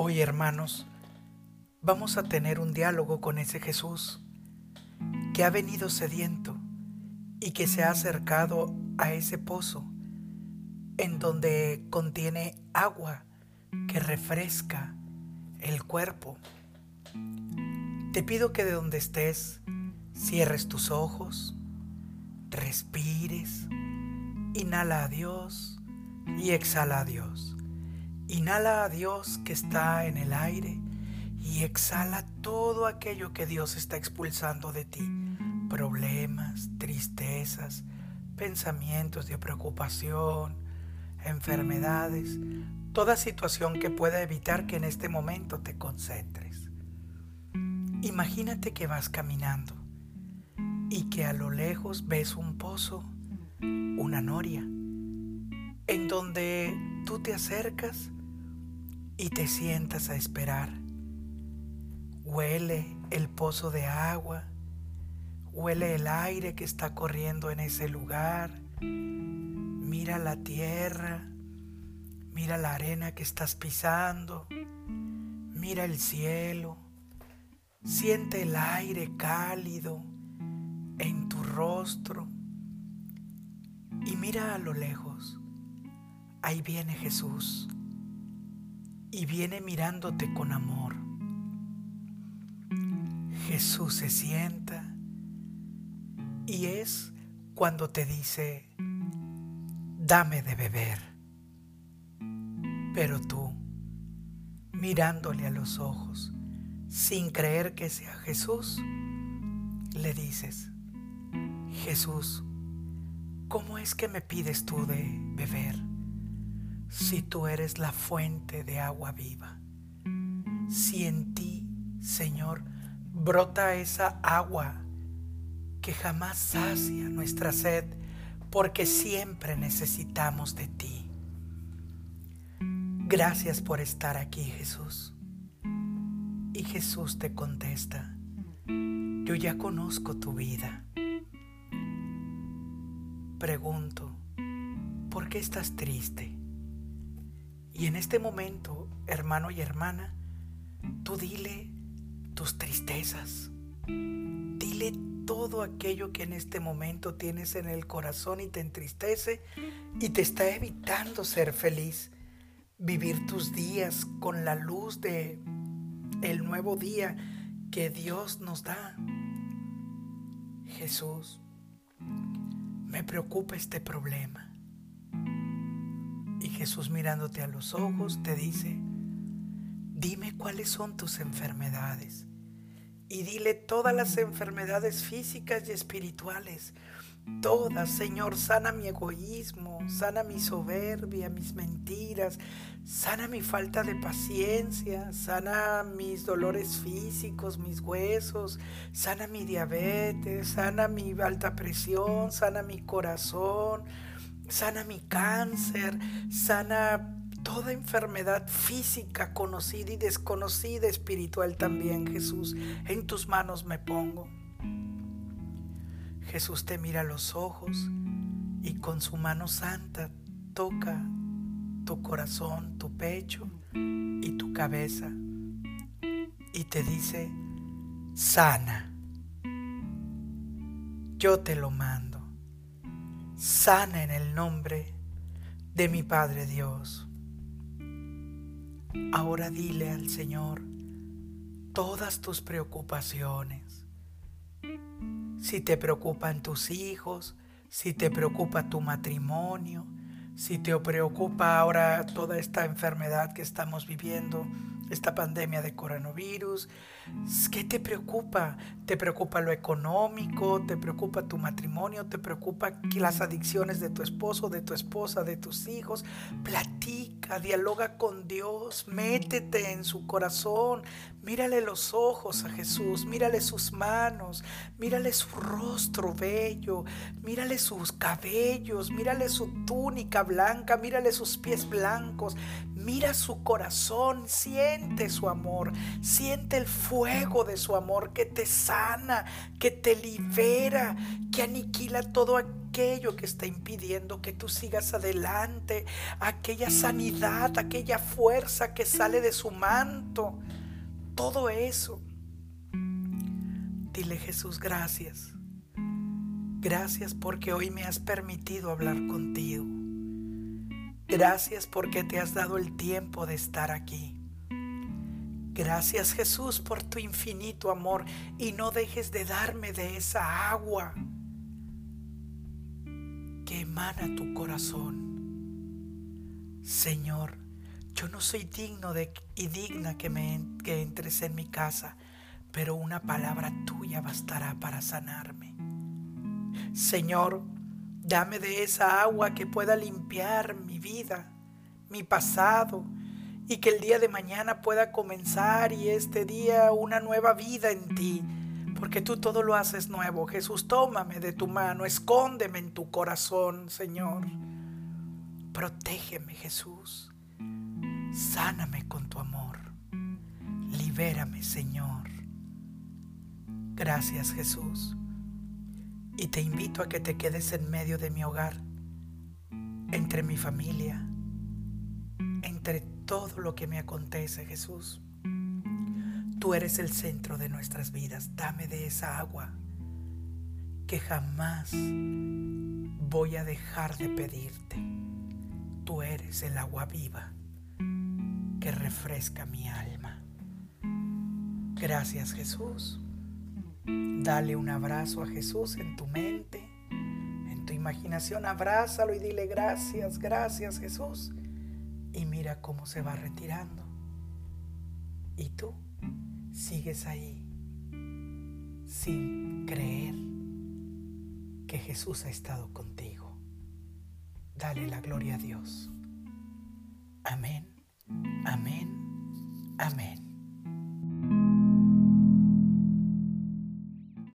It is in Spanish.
Hoy, hermanos, vamos a tener un diálogo con ese Jesús que ha venido sediento y que se ha acercado a ese pozo en donde contiene agua que refresca el cuerpo. Te pido que de donde estés cierres tus ojos, respires, inhala a Dios y exhala a Dios. Inhala a Dios que está en el aire y exhala todo aquello que Dios está expulsando de ti. Problemas, tristezas, pensamientos de preocupación, enfermedades, toda situación que pueda evitar que en este momento te concentres. Imagínate que vas caminando y que a lo lejos ves un pozo, una noria, en donde tú te acercas y te sientas a esperar. Huele el pozo de agua, huele el aire que está corriendo en ese lugar, mira la tierra, mira la arena que estás pisando, mira el cielo, siente el aire cálido en tu rostro y mira a lo lejos. Ahí viene Jesús y viene mirándote con amor. Jesús se sienta y es cuando te dice, dame de beber. Pero tú, mirándole a los ojos, sin creer que sea Jesús, le dices, Jesús, ¿cómo es que me pides tú de beber? Si tú eres la fuente de agua viva. Si en ti, Señor, brota esa agua que jamás sacia nuestra sed, porque siempre necesitamos de ti. Gracias por estar aquí, Jesús. Y Jesús te contesta, yo ya conozco tu vida. Pregunto, ¿por qué estás triste? Y en este momento, hermano y hermana, tú dile tus tristezas. Dile todo aquello que en este momento tienes en el corazón y te entristece y te está evitando ser feliz. Vivir tus días con la luz de el nuevo día que Dios nos da. Jesús, me preocupa este problema. Jesús mirándote a los ojos te dice, dime cuáles son tus enfermedades. Y dile todas las enfermedades físicas y espirituales. Todas, Señor, sana mi egoísmo, sana mi soberbia, mis mentiras, sana mi falta de paciencia, sana mis dolores físicos, mis huesos, sana mi diabetes, sana mi alta presión, sana mi corazón, sana mi cáncer, sana toda enfermedad física conocida y desconocida, espiritual también, Jesús. En tus manos me pongo. Jesús te mira los ojos y con su mano santa toca tu corazón, tu pecho y tu cabeza y te dice, sana. Yo te lo mando sana en el nombre de mi Padre Dios. Ahora dile al Señor todas tus preocupaciones. Si te preocupan tus hijos, si te preocupa tu matrimonio, si te preocupa ahora toda esta enfermedad que estamos viviendo, esta pandemia de coronavirus. ¿Qué te preocupa? ¿Te preocupa lo económico? ¿Te preocupa tu matrimonio? ¿Te preocupa las adicciones de tu esposo, de tu esposa, de tus hijos? Platica, dialoga con Dios, métete en su corazón, mírale los ojos a Jesús, mírale sus manos, mírale su rostro bello, mírale sus cabellos, mírale su túnica blanca, mírale sus pies blancos, mira su corazón, siente su amor, siente el fuego de su amor que te sana, que te libera, que aniquila todo aquello que está impidiendo que tú sigas adelante, aquella sanidad, aquella fuerza que sale de su manto, todo eso. Dile Jesús, gracias. Gracias porque hoy me has permitido hablar contigo. Gracias porque te has dado el tiempo de estar aquí. Gracias Jesús por tu infinito amor y no dejes de darme de esa agua que emana tu corazón. Señor, yo no soy digno de, y digna que, me, que entres en mi casa, pero una palabra tuya bastará para sanarme. Señor, dame de esa agua que pueda limpiar mi vida, mi pasado, y que el día de mañana pueda comenzar y este día una nueva vida en ti, porque tú todo lo haces nuevo. Jesús, tómame de tu mano, escóndeme en tu corazón, Señor. Protégeme, Jesús. Sáname con tu amor. Libérame, Señor. Gracias, Jesús. Y te invito a que te quedes en medio de mi hogar, entre mi familia, entre todo lo que me acontece, Jesús. Tú eres el centro de nuestras vidas. Dame de esa agua que jamás voy a dejar de pedirte. Tú eres el agua viva que refresca mi alma. Gracias Jesús. Dale un abrazo a Jesús en tu mente, en tu imaginación. Abrázalo y dile gracias, gracias Jesús y mira cómo se va retirando. Y tú sigues ahí sin creer que Jesús ha estado contigo. Dale la gloria a Dios. Amén, amén, amén.